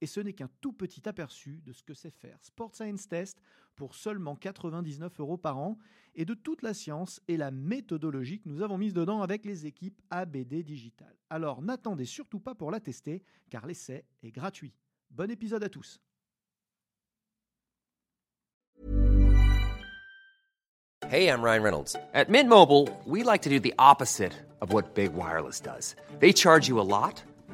Et ce n'est qu'un tout petit aperçu de ce que c'est faire Sport Science Test pour seulement 99 euros par an et de toute la science et la méthodologie que nous avons mise dedans avec les équipes ABD Digital. Alors n'attendez surtout pas pour la tester car l'essai est gratuit. Bon épisode à tous. Hey, I'm Ryan Reynolds. At Mint Mobile, we like to do the opposite of what Big Wireless does. They charge you a lot,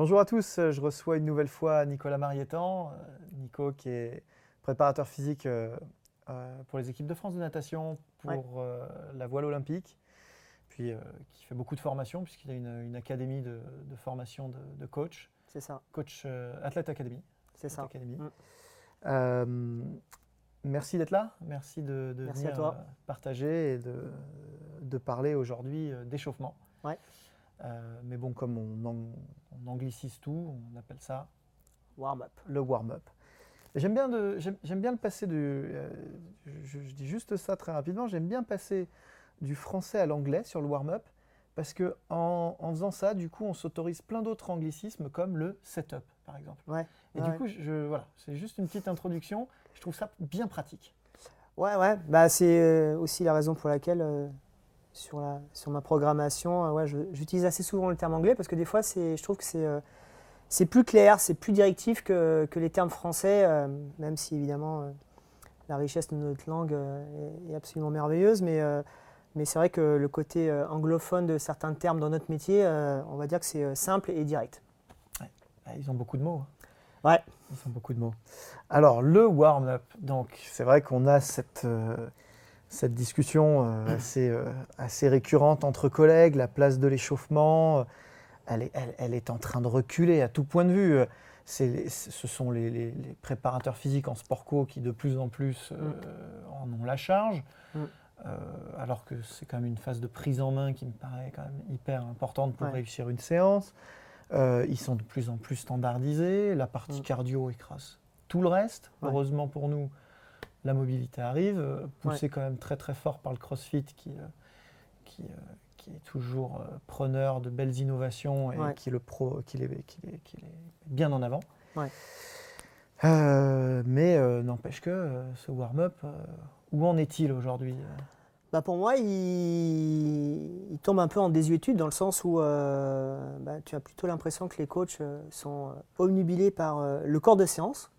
Bonjour à tous, je reçois une nouvelle fois Nicolas Marietan. Euh, Nico qui est préparateur physique euh, euh, pour les équipes de France de natation, pour la voile olympique, puis qui fait beaucoup de formation puisqu'il a une, académie de, formation de, coach. C'est ça. Coach Athlète Academy. C'est ça. Mm. merci d'être là, merci de, venir partager et de, de parler aujourd'hui d'échauffement. Ouais. Euh, mais bon, comme on, anglicise tout, on appelle ça warm-up. Le warm-up. J'aime bien, de, j'aime, bien le passer du. Euh, je, dis juste ça très rapidement. J'aime bien passer du français à l'anglais sur le warm-up parce que en, faisant ça, du coup, on s'autorise plein d'autres anglicismes comme le setup, par exemple. Ouais. Et du coup, je, voilà, c'est juste une petite introduction. Je trouve ça bien pratique. Ouais, ouais. Bah, c'est euh, aussi la raison pour laquelle sur, la, sur ma programmation, euh, ouais, j'utilise assez souvent le terme anglais parce que des fois, je trouve que c'est euh, c'est plus clair, c'est plus directif que, que, les termes français, euh, même si évidemment la richesse de notre langue est, absolument merveilleuse. Mais, mais c'est vrai que le côté anglophone de certains termes dans notre métier, on va dire que c'est simple et direct. Ah, ils ont beaucoup de mots. Hein. Ouais. Ils ont beaucoup de mots. Alors, le warm-up, donc c'est vrai qu'on a cette cette discussion euh, assez, euh, assez, récurrente entre collègues, la place de l'échauffement, euh, elle est, elle, est, en train de reculer à tout point de vue. ce sont les, préparateurs physiques en sport co qui de plus en plus mm. en ont la charge, mm. alors que c'est quand même une phase de prise en main qui me paraît quand même hyper importante pour réussir une séance. ils sont de plus en plus standardisés, la partie mm. cardio écrase tout le reste, heureusement pour nous la mobilité arrive, euh, poussé quand même très très fort par le CrossFit qui, euh, qui, euh, qui est toujours preneur de belles innovations et qui, le pro, qui, les, qui, les, qui les bien en avant. mais n'empêche que ce warm-up, où en est-il aujourd'hui bah pour moi, il, il, tombe un peu en désuétude dans le sens où bah, tu as plutôt l'impression que les coachs sont omnubilés par le corps de séance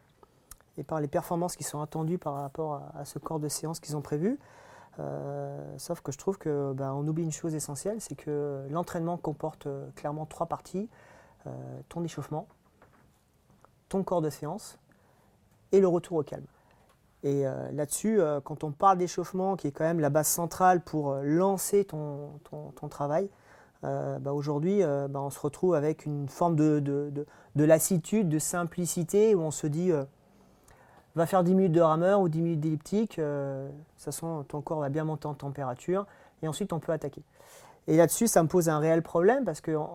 et par les performances qui sont attendues par rapport à, ce corps de séance qu'ils ont prévu. Euh, sauf que je trouve que ben, on oublie une chose essentielle, c'est que l'entraînement comporte euh, clairement trois parties euh, ton échauffement, ton corps de séance et le retour au calme. Et là-dessus, quand on parle d'échauffement, qui est quand même la base centrale pour lancer ton, travail, ben, aujourd'hui, ben, on se retrouve avec une forme de, de, lassitude, de simplicité, où on se dit va faire 10 minutes de rameur ou 10 minutes d'elliptique, euh, toute façon, ton corps va bien monter en température et ensuite on peut attaquer. Et là-dessus, ça me pose un réel problème parce qu'on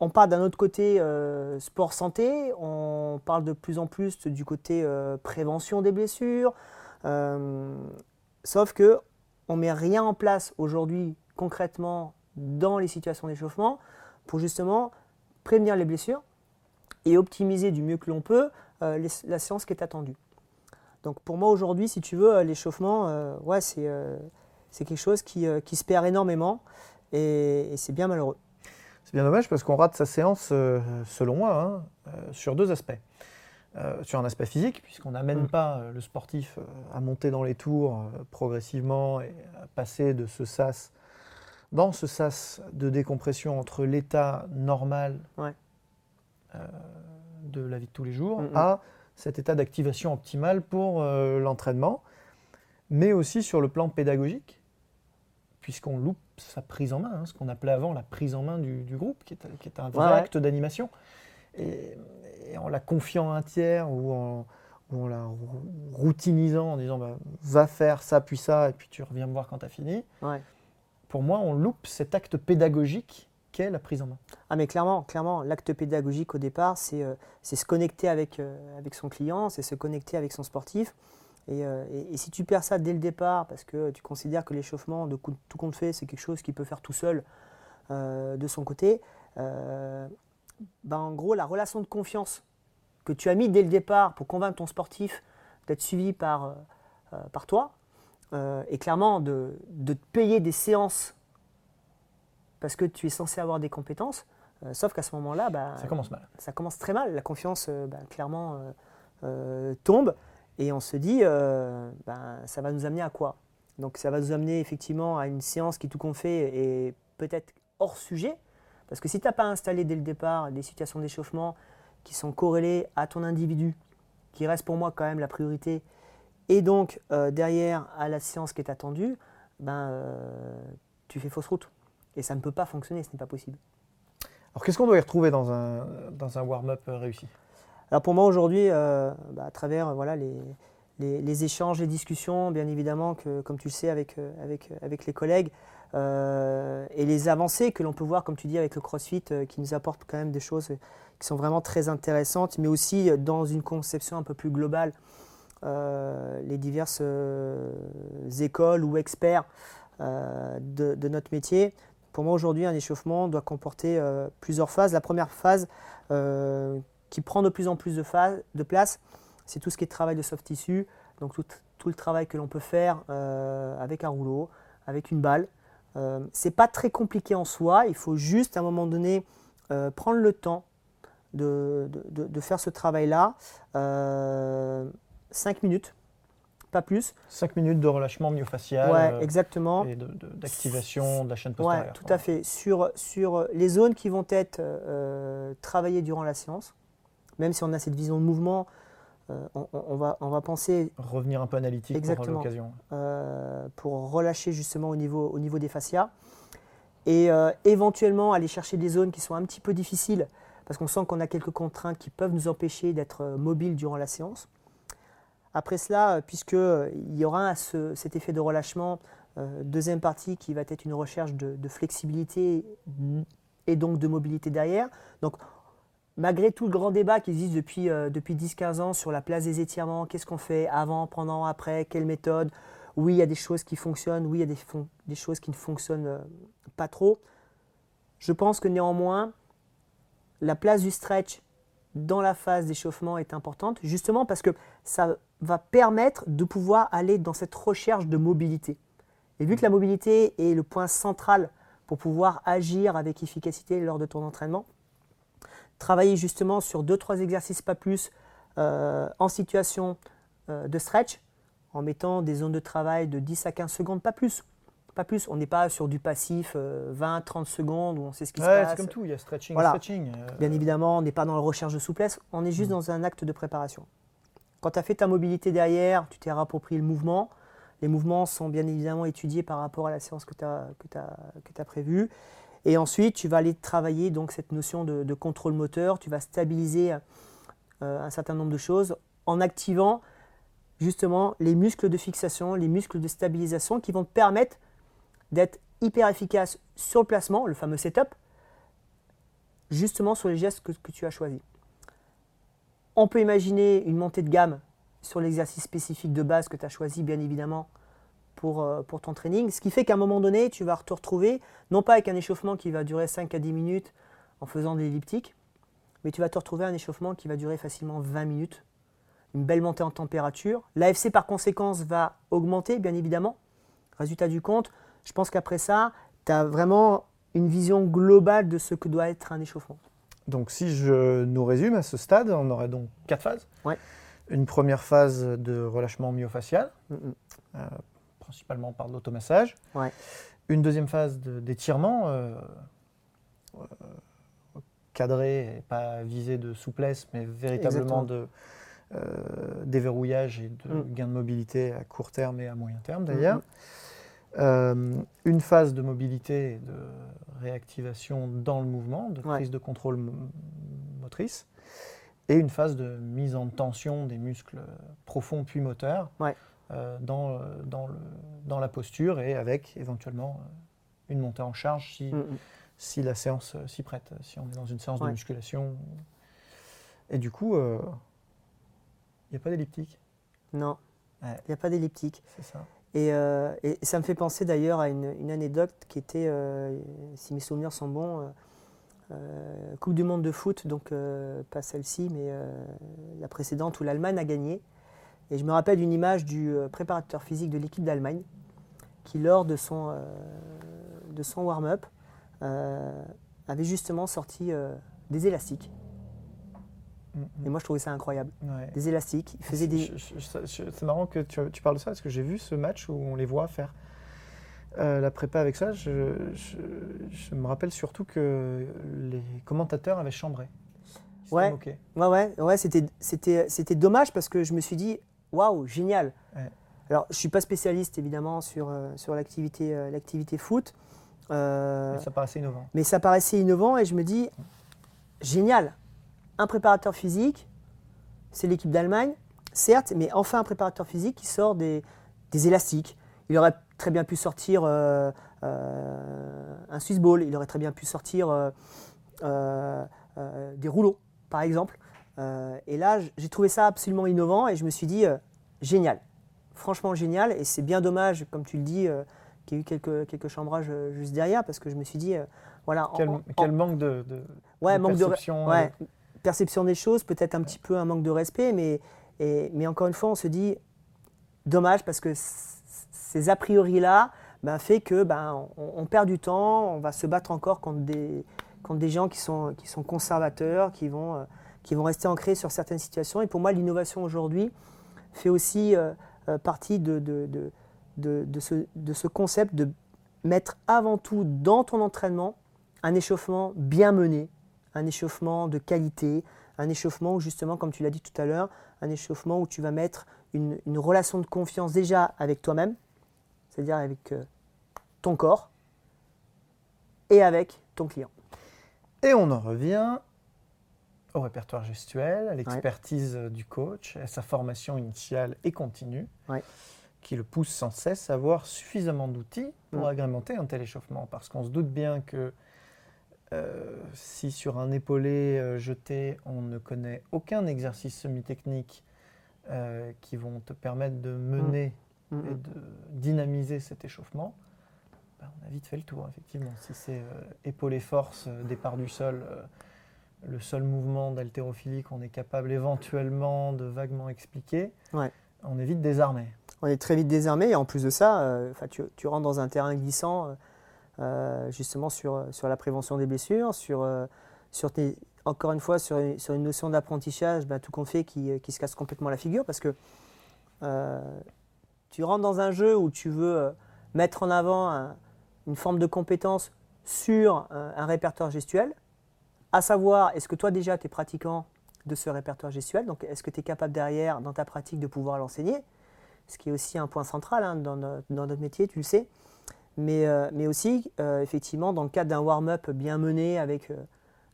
on parle d'un autre côté euh, sport santé, on parle de plus en plus du côté euh, prévention des blessures, sauf que on met rien en place aujourd'hui concrètement dans les situations d'échauffement pour justement prévenir les blessures et optimiser du mieux que l'on peut la séance qui est attendue. Donc pour moi aujourd'hui, si tu veux, euh, l'échauffement, euh, ouais, c'est, euh, c'est quelque chose qui, qui, se perd énormément. Et, c'est bien malheureux. C'est bien dommage parce qu'on rate sa séance, selon moi, hein, sur deux aspects. Sur un aspect physique, puisqu'on n'amène Mm. pas le sportif à monter dans les tours progressivement et à passer de ce sas, dans ce sas de décompression entre l'état normal Ouais. de la vie de tous les jours Mm, mm. à cet état d'activation optimale pour l'entraînement, mais aussi sur le plan pédagogique, puisqu'on loupe sa prise en main, hein, ce qu'on appelait avant la prise en main du, du groupe, qui est, qui est un vrai Ouais, ouais. acte d'animation. Et, et en la confiant à un tiers ou en, ou en la rou- routinisant en disant bah, va faire ça puis ça et puis tu reviens me voir quand tu as fini, Ouais. pour moi on loupe cet acte pédagogique qu'est la prise en main. Ah mais clairement, clairement, l'acte pédagogique au départ, c'est euh, se connecter avec, euh, avec son client, c'est se connecter avec son sportif. Et, euh, et- si tu perds ça dès le départ, parce que tu considères que l'échauffement, de tout compte fait, c'est quelque chose qu'il peut faire tout seul de son côté, ben, en gros, la relation de confiance que tu as mis dès le départ pour convaincre ton sportif d'être suivi par, par toi, et clairement de, de te payer des séances parce que tu es censé avoir des compétences, euh, sauf qu'à ce moment-là, bah, Ça commence mal. ça commence très mal. La confiance, euh, bah, clairement, euh, tombe. Et on se dit, ben, ça va nous amener à quoi? Donc ça va nous amener effectivement à une séance qui, tout compte fait, est peut-être hors sujet. Parce que si tu n'as pas installé dès le départ des situations d'échauffement qui sont corrélées à ton individu, qui reste pour moi quand même la priorité, et donc derrière à la séance qui est attendue, ben, tu fais fausse route. Et ça ne peut pas fonctionner, ce n'est pas possible. Alors qu'est-ce qu'on doit y retrouver dans un, dans un warm-up euh, réussi? Alors pour moi aujourd'hui, euh, bah, à travers euh, voilà, les, les- les échanges, les discussions, bien évidemment, que, comme tu le sais avec, avec, avec les collègues, euh, et les avancées que l'on peut voir, comme tu dis, avec le CrossFit, euh, qui nous apportent quand même des choses qui sont vraiment très intéressantes, mais aussi dans une conception un peu plus globale, les diverses écoles ou experts de, de notre métier. Moi aujourd'hui, un échauffement doit comporter euh, plusieurs phases. La première phase, euh, qui prend de plus en plus de, place, c'est tout ce qui est travail de soft tissue, donc tout, le travail que l'on peut faire euh, avec un rouleau, avec une balle. C'est pas très compliqué en soi, il faut juste à un moment donné prendre le temps de- de faire ce travail-là. 5 minutes, pas plus. 5 minutes de relâchement myofascial ouais, euh, exactement. et de- de- d'activation de, la chaîne Ouais, postérieure. tout à fait. Sur, sur les zones qui vont être euh, travaillées durant la séance, même si on a cette vision de mouvement, euh, on, va, on va penser Revenir un peu analytique pour Exactement. l'occasion. euh, pour relâcher justement au niveau, au niveau des fascias et éventuellement aller chercher des zones qui sont un petit peu difficiles parce qu'on sent qu'on a quelques contraintes qui peuvent nous empêcher d'être mobiles durant la séance. Après cela, euh, puisqu'il y aura ce- cet effet de relâchement, euh, deuxième partie qui va être une recherche de, flexibilité et donc de mobilité derrière. Donc, malgré tout le grand débat qui existe depuis, euh, depuis 10-15 ans sur la place des étirements, qu'est-ce qu'on fait avant, pendant, après, quelle méthode, oui, il y a des choses qui fonctionnent, oui, il y a des, choses qui ne fonctionnent euh, pas trop. Je pense que néanmoins, la place du stretch dans la phase d'échauffement est importante, justement parce que ça va permettre de pouvoir aller dans cette recherche de mobilité. Et vu que la mobilité est le point central pour pouvoir agir avec efficacité lors de ton entraînement, travailler justement sur 2-3 exercices, pas plus, euh, en situation euh, de stretch, en mettant des zones de travail de 10 à 15 secondes, pas plus. Pas plus. On n'est pas sur du passif 20-30 secondes où on sait ce qui se passe. c'est comme tout, il y a stretching Voilà. stretching. euh, Bien évidemment, on n'est pas dans la recherche de souplesse, on est juste dans un acte de préparation. Quand tu as fait ta mobilité derrière, tu t'es rapproprié le mouvement. Les mouvements sont bien évidemment étudiés par rapport à la séance que tu as, prévue. Et ensuite, tu vas aller travailler donc cette notion de, de contrôle moteur. Tu vas stabiliser euh, un certain nombre de choses en activant justement les muscles de fixation, les muscles de stabilisation qui vont te permettre d'être hyper efficace sur le placement, le fameux setup, justement sur les gestes que, que tu as choisis. On peut imaginer une montée de gamme sur l'exercice spécifique de base que tu as choisi, bien évidemment, pour, euh, pour ton training. Ce qui fait qu'à un moment donné, tu vas te retrouver, non pas avec un échauffement qui va durer 5 à 10 minutes en faisant de l'elliptique, mais tu vas te retrouver un échauffement qui va durer facilement 20 minutes. Une belle montée en température. L'AFC, par conséquence, va augmenter, bien évidemment. Résultat du compte, je pense qu'après ça, tu as vraiment une vision globale de ce que doit être un échauffement. Donc si je nous résume à ce stade, on aurait donc quatre phases. Ouais. Une première phase de relâchement myofacial, Mm, mm. euh, principalement par l'automassage. Ouais. Une deuxième phase de- d'étirement, euh, euh, cadré et pas visé de souplesse, mais véritablement Exactement. de déverrouillage et de Mm. gain de mobilité à court terme et à moyen terme d'ailleurs. mm. Euh, une phase de mobilité et de réactivation dans le mouvement, de Ouais. prise de contrôle mo- motrice, et une phase de mise en tension des muscles profonds puis moteurs Ouais. euh, dans, euh, dans, le, dans la posture et avec éventuellement euh, une montée en charge si, Mm, mm. si la séance euh, s'y prête, si on est dans une séance de musculation. Et du coup, il n'y a pas d'elliptique, Non, il n'y a pas d'elliptique. c'est ça. Et, euh, et ça me fait penser d'ailleurs à une, anecdote qui était, euh, si mes souvenirs sont bons, euh, Coupe du Monde de foot, donc pas celle-ci, mais la précédente où l'Allemagne a gagné. Et je me rappelle d'une image du préparateur physique de l'équipe d'Allemagne qui, lors de son, de son warm-up, avait justement sorti des élastiques. Mm, mm. Et moi, je trouvais ça incroyable. Ouais. Des élastiques. Il faisait des. C'est marrant que tu, tu parles de ça parce que j'ai vu ce match où on les voit faire euh, la prépa avec ça. Je, je- je me rappelle surtout que les commentateurs avaient chambré. Ouais. Ouais, ouais, ouais c'était, c'était, c'était dommage parce que je me suis dit, waouh, génial. Ouais. Alors, je ne suis pas spécialiste évidemment sur, euh, sur l'activité, euh, l'activité foot, euh, Mais ça paraissait innovant. mais ça paraissait innovant et je me dis, génial. Un préparateur physique, c'est l'équipe d'Allemagne, certes, mais enfin un préparateur physique qui sort des, des élastiques. Il aurait très bien pu sortir euh, euh, un Swiss ball, il aurait très bien pu sortir euh, des rouleaux, par exemple. Et là, j'ai trouvé ça absolument innovant et je me suis dit, génial, franchement génial. Et c'est bien dommage, comme tu le dis, qu'il y ait eu quelques, quelques chambrages juste derrière parce que je me suis dit, voilà, en- Quel, en- quel manque de, de- Ouais, de manque de ouais, perception des choses, peut-être un petit peu un manque de respect, mais, et- mais encore une fois, on se dit dommage parce que ces a priori-là ben, fait que ben, on, on perd du temps, on va se battre encore contre des, contre des gens qui sont, qui sont conservateurs, qui vont, euh, qui vont rester ancrés sur certaines situations. Et pour moi, l'innovation aujourd'hui fait aussi euh, euh, partie de, de, de, de- de ce, de ce concept de mettre avant tout dans ton entraînement un échauffement bien mené, un échauffement de qualité, un échauffement où justement, comme tu l'as dit tout à l'heure, un échauffement où tu vas mettre une, une relation de confiance déjà avec toi-même, c'est-à-dire avec euh, ton corps et avec ton client. Et on en revient au répertoire gestuel, à l'expertise euh, du coach, à sa formation initiale et continue, Ouais. qui le pousse sans cesse à avoir suffisamment d'outils pour agrémenter un tel échauffement. Parce qu'on se doute bien que euh, si sur un épaulé euh, jeté, on ne connaît aucun exercice semi-technique euh, qui vont te permettre de mener et de dynamiser cet échauffement, ben, on a vite fait le tour, effectivement. Si c'est épaulé force, départ du sol, le seul mouvement d'haltérophilie qu'on est capable éventuellement de vaguement expliquer, Ouais. on est vite désarmé. On est très vite désarmé et en plus de ça, tu, tu rentres dans un terrain glissant euh, euh, justement sur, sur la prévention des blessures, sur, euh, sur encore une fois sur, une- sur une notion d'apprentissage, ben, tout compte fait qui, qui se casse complètement la figure parce que euh, tu rentres dans un jeu où tu veux euh, mettre en avant un- une forme de compétence sur un, répertoire gestuel, à savoir est-ce que toi déjà tu es pratiquant de ce répertoire gestuel, donc est-ce que tu es capable derrière dans ta pratique de pouvoir l'enseigner? Ce qui est aussi un point central hein, dans notre métier, tu le sais. Mais, euh, mais aussi, euh, effectivement, dans le cadre d'un warm-up bien mené avec, euh,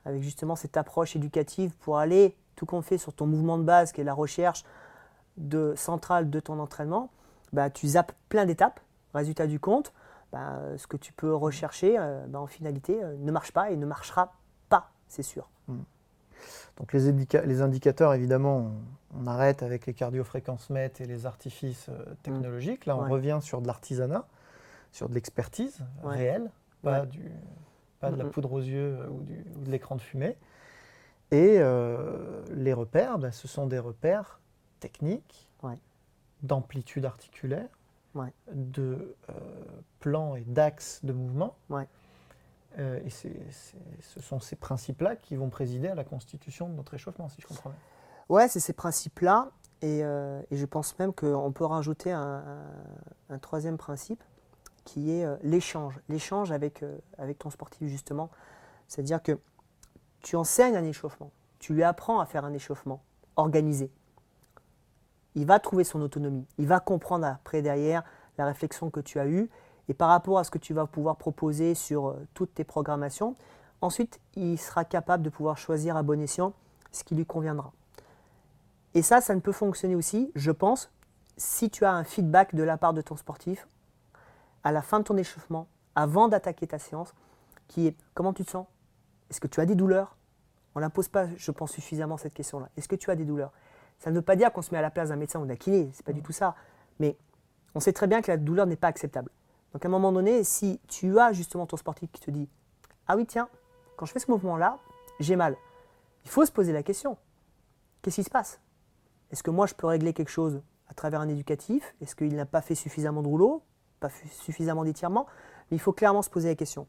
avec justement cette approche éducative pour aller, tout compte fait, sur ton mouvement de base, qui est la recherche de, centrale de ton entraînement, bah, tu zappes plein d'étapes. Résultat du compte, bah, ce que tu peux rechercher, bah, en finalité, ne marche pas et ne marchera pas, c'est sûr. Donc les, les indicateurs, évidemment, on, on arrête avec les cardiofréquences mètres et les artifices euh, technologiques. Là, on Ouais. revient sur de l'artisanat, sur de l'expertise Ouais. réelle, pas, Ouais. du, pas de la poudre aux yeux euh, ou, du- ou de l'écran de fumée. Et euh, les repères, bah, ce sont des repères techniques, Ouais. d'amplitude articulaire, de euh, plans et d'axes de mouvement. Euh, et ce sont ces principes-là qui vont présider à la constitution de notre échauffement, si je comprends bien. Ouais, c'est ces principes-là. Et, euh, et je pense même qu'on peut rajouter un, un- un troisième principe qui est euh, l'échange. L'échange avec, euh, avec ton sportif, justement. C'est-à-dire que tu enseignes un échauffement. Tu lui apprends à faire un échauffement organisé. Il va trouver son autonomie. Il va comprendre après, derrière, la réflexion que tu as eue. Et par rapport à ce que tu vas pouvoir proposer sur euh, toutes tes programmations, ensuite, il sera capable de pouvoir choisir à bon escient ce qui lui conviendra. Et ça, ça ne peut fonctionner aussi, je pense, si tu as un feedback de la part de ton sportif à la fin de ton échauffement, avant d'attaquer ta séance, qui est comment tu te sens? Est-ce que tu as des douleurs? On ne la pose pas, je pense, suffisamment cette question-là. Est-ce que tu as des douleurs? Ça ne veut pas dire qu'on se met à la place d'un médecin ou d'un kiné, c'est pas du tout ça. Mais on sait très bien que la douleur n'est pas acceptable. Donc à un moment donné, si tu as justement ton sportif qui te dit Ah oui, tiens, quand je fais ce mouvement-là, j'ai mal. Il faut se poser la question Qu'est-ce qui se passe? Est-ce que moi je peux régler quelque chose à travers un éducatif? Est-ce qu'il n'a pas fait suffisamment de rouleau Pas suffisamment d'étirement Mais il faut clairement se poser la question.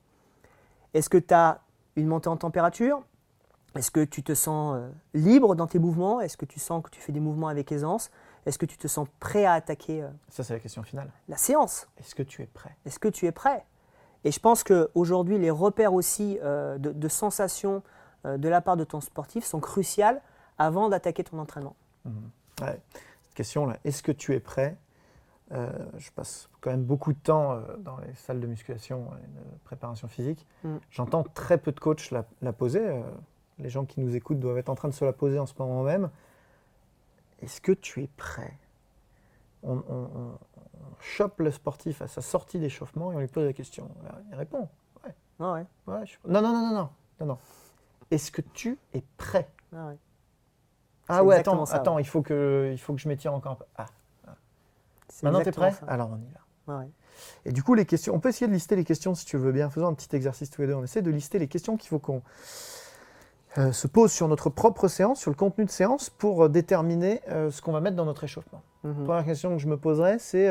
Est-ce que tu as une montée en température? Est-ce que tu te sens euh, libre dans tes mouvements? Est-ce que tu sens que tu fais des mouvements avec aisance? Est-ce que tu te sens prêt à attaquer euh, Ça, c'est la question finale. la séance? Est-ce que tu es prêt? Est-ce que tu es prêt? Et je pense qu'aujourd'hui, les repères aussi euh, de, de sensations euh, de la part de ton sportif sont cruciales avant d'attaquer ton entraînement. Ouais. Cette question-là, est-ce que tu es prêt? Euh, Je passe quand même beaucoup de temps euh, dans les salles de musculation et de préparation physique. Mm. J'entends très peu de coachs la, la poser. euh, les gens qui nous écoutent doivent être en train de se la poser en ce moment même. Est-ce que tu es prêt? On, on- on- on chope le sportif à sa sortie d'échauffement et on lui pose la question. Il répond. Ouais, Ah ouais, ouais, je- Non, non, non, non, non, non, non. Est-ce que tu es prêt? Ah ouais. Ah ouais, attends, ça, attends, ouais. il faut que, il faut que je m'étire encore un peu. Ah, maintenant t'es exactement prêt ça. Alors on y va. Ouais. Et du coup, les questions, on peut essayer de lister les questions si tu veux bien. Faisons un petit exercice tous les deux. On essaie de lister les questions qu'il faut qu'on euh, se pose sur notre propre séance, sur le contenu de séance, pour euh, déterminer euh, ce qu'on va mettre dans notre échauffement. Mhm. Première question que je me poserais, c'est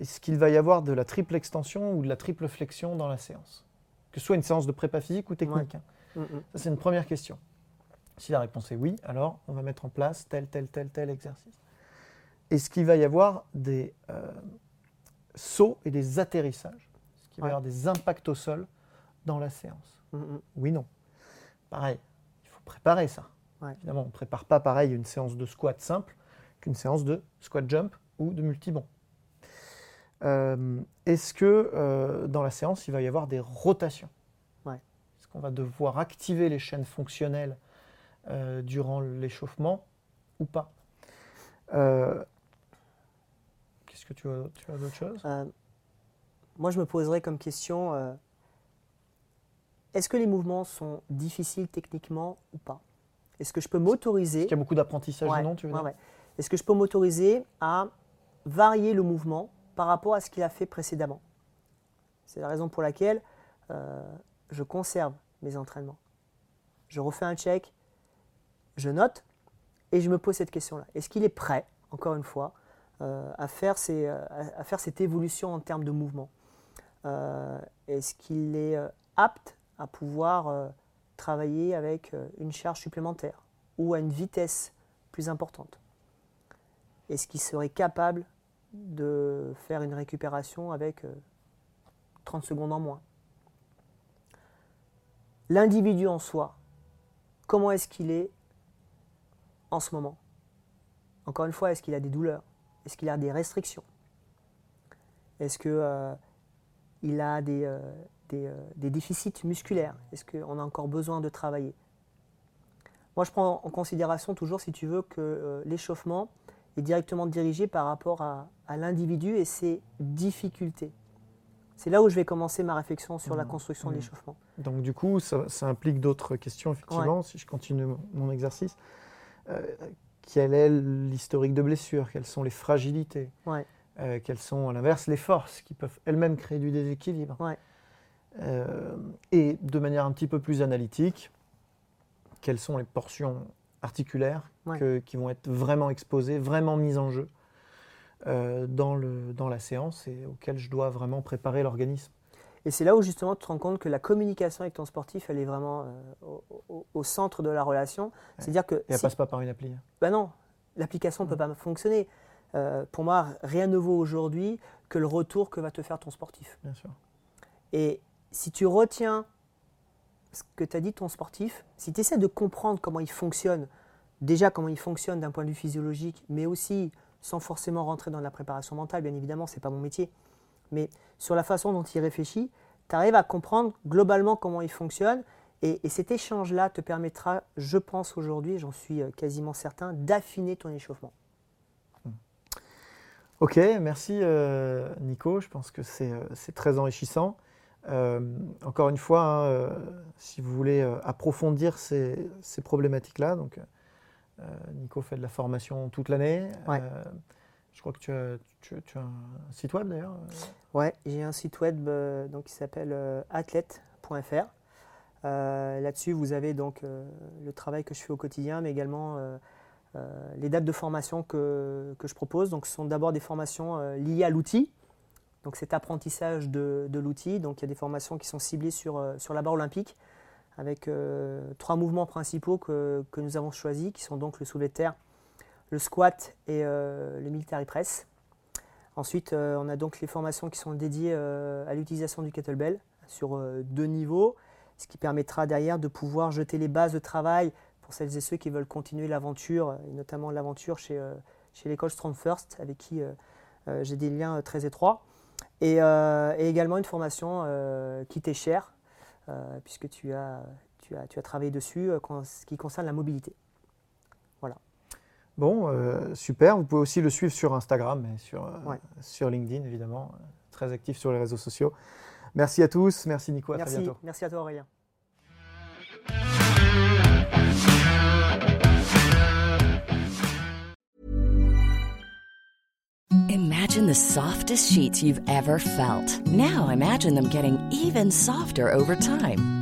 est-ce qu'il va y avoir de la triple extension ou de la triple flexion dans la séance? Que ce soit une séance de prépa physique ou technique. hein. Mhm. Ça, c'est une première question. Si la réponse est oui, alors on va mettre en place tel, tel, tel, tel exercice. Est-ce qu'il va y avoir des euh, sauts et des atterrissages Est-ce qu'il va y avoir des impacts au sol dans la séance Mhm. Oui, non. Pareil, il faut préparer ça. Ouais. Évidemment, on ne prépare pas pareil une séance de squat simple qu'une séance de squat jump ou de multibond. Euh, Est-ce que euh, dans la séance, il va y avoir des rotations? Ouais. Est-ce qu'on va devoir activer les chaînes fonctionnelles euh, durant l'échauffement ou pas? Qu'est-ce que tu as, tu as d'autre chose? Euh, moi, je me poserais comme question euh, est-ce que les mouvements sont difficiles techniquement ou pas? Est-ce que je peux m'autoriser Est-ce qu'il y a beaucoup d'apprentissage Ouais, ou non tu veux ouais, ouais. Est-ce que je peux m'autoriser à varier le mouvement par rapport à ce qu'il a fait précédemment? C'est la raison pour laquelle euh, je conserve mes entraînements. Je refais un check, je note et je me pose cette question-là. Est-ce qu'il est prêt, encore une fois, à, faire ces, euh, à- faire cette évolution en termes de mouvement. Euh, Est-ce qu'il est euh, apte à pouvoir euh, travailler avec euh, une charge supplémentaire ou à une vitesse plus importante? Est-ce qu'il serait capable de faire une récupération avec euh, 30 secondes en moins? L'individu en soi, comment est-ce qu'il est en ce moment? Encore une fois, est-ce qu'il a des douleurs? Est-ce qu'il a des restrictions? Est-ce que euh, a des, euh, des, euh, des déficits musculaires? Est-ce qu'on a encore besoin de travailler? Moi, je prends en considération toujours, si tu veux, que l'échauffement est directement dirigé par rapport à, à l'individu et ses difficultés. C'est là où je vais commencer ma réflexion sur la Mhm. construction de Mhm. l'échauffement. Donc du coup, ça, ça implique d'autres questions, effectivement, si je continue mon, mon exercice. Euh, quel est l'historique de blessure Quelles sont les fragilités Ouais. Euh, Quelles sont, à l'inverse, les forces qui peuvent elles-mêmes créer du déséquilibre Ouais. Euh, Et de manière un petit peu plus analytique, quelles sont les portions articulaires Ouais. que- qui vont être vraiment exposées, vraiment mises en jeu euh, dans, le, dans la séance et auquel je dois vraiment préparer l'organisme. Et c'est là où justement tu te rends compte que la communication avec ton sportif, elle est vraiment euh, au, centre de la relation. C'est-à-dire que Et elle si- passe pas par une appli. hein. bah non, l'application ne peut pas fonctionner. Euh, pour moi, rien ne vaut aujourd'hui que le retour que va te faire ton sportif. Bien sûr. Et si tu retiens ce que t'a dit ton sportif, si tu essaies de comprendre comment il fonctionne, déjà comment il fonctionne d'un point de vue physiologique, mais aussi sans forcément rentrer dans la préparation mentale, bien évidemment, ce n'est pas mon métier, mais sur la façon dont il réfléchit, tu arrives à comprendre globalement comment il fonctionne. Et, et cet échange-là te permettra, je pense aujourd'hui, j'en suis euh, quasiment certain, d'affiner ton échauffement. Ok, merci euh, Nico. Je pense que c'est euh, très enrichissant. Euh, encore une fois, hein, euh, si vous voulez approfondir ces, ces problématiques-là, donc Nico fait de la formation toute l'année. Ouais. Euh, je crois que tu as, tu, as un site web d'ailleurs. Ouais, j'ai un site web euh, donc, qui s'appelle euh, athlète.fr. Euh, Là-dessus, vous avez donc euh, le travail que je fais au quotidien, mais également euh, euh, les dates de formation que, que je propose. Donc, ce sont d'abord des formations euh, liées à l'outil, donc cet apprentissage de, de l'outil. Donc, il y a des formations qui sont ciblées sur, euh, sur la barre olympique, avec euh, trois mouvements principaux que, que nous avons choisis, qui sont donc le soulevé de terre, le squat et euh, le military press. Ensuite, euh, on a donc les formations qui sont dédiées euh, à l'utilisation du kettlebell sur deux niveaux, ce qui permettra derrière de pouvoir jeter les bases de travail pour celles et ceux qui veulent continuer l'aventure, et notamment l'aventure chez, chez l'école Strong First, avec qui j'ai des liens très étroits. Et, également une formation qui t'est chère, puisque tu as, travaillé dessus, ce qui concerne la mobilité. Bon, euh, super. Vous pouvez aussi le suivre sur Instagram et sur, euh, Ouais. sur LinkedIn, évidemment. Très actif sur les réseaux sociaux. Merci à tous. Merci Nico. À très Merci, bientôt. merci à toi Aurélien. Imagine the softest sheets you've ever felt. Now imagine them getting even softer over time.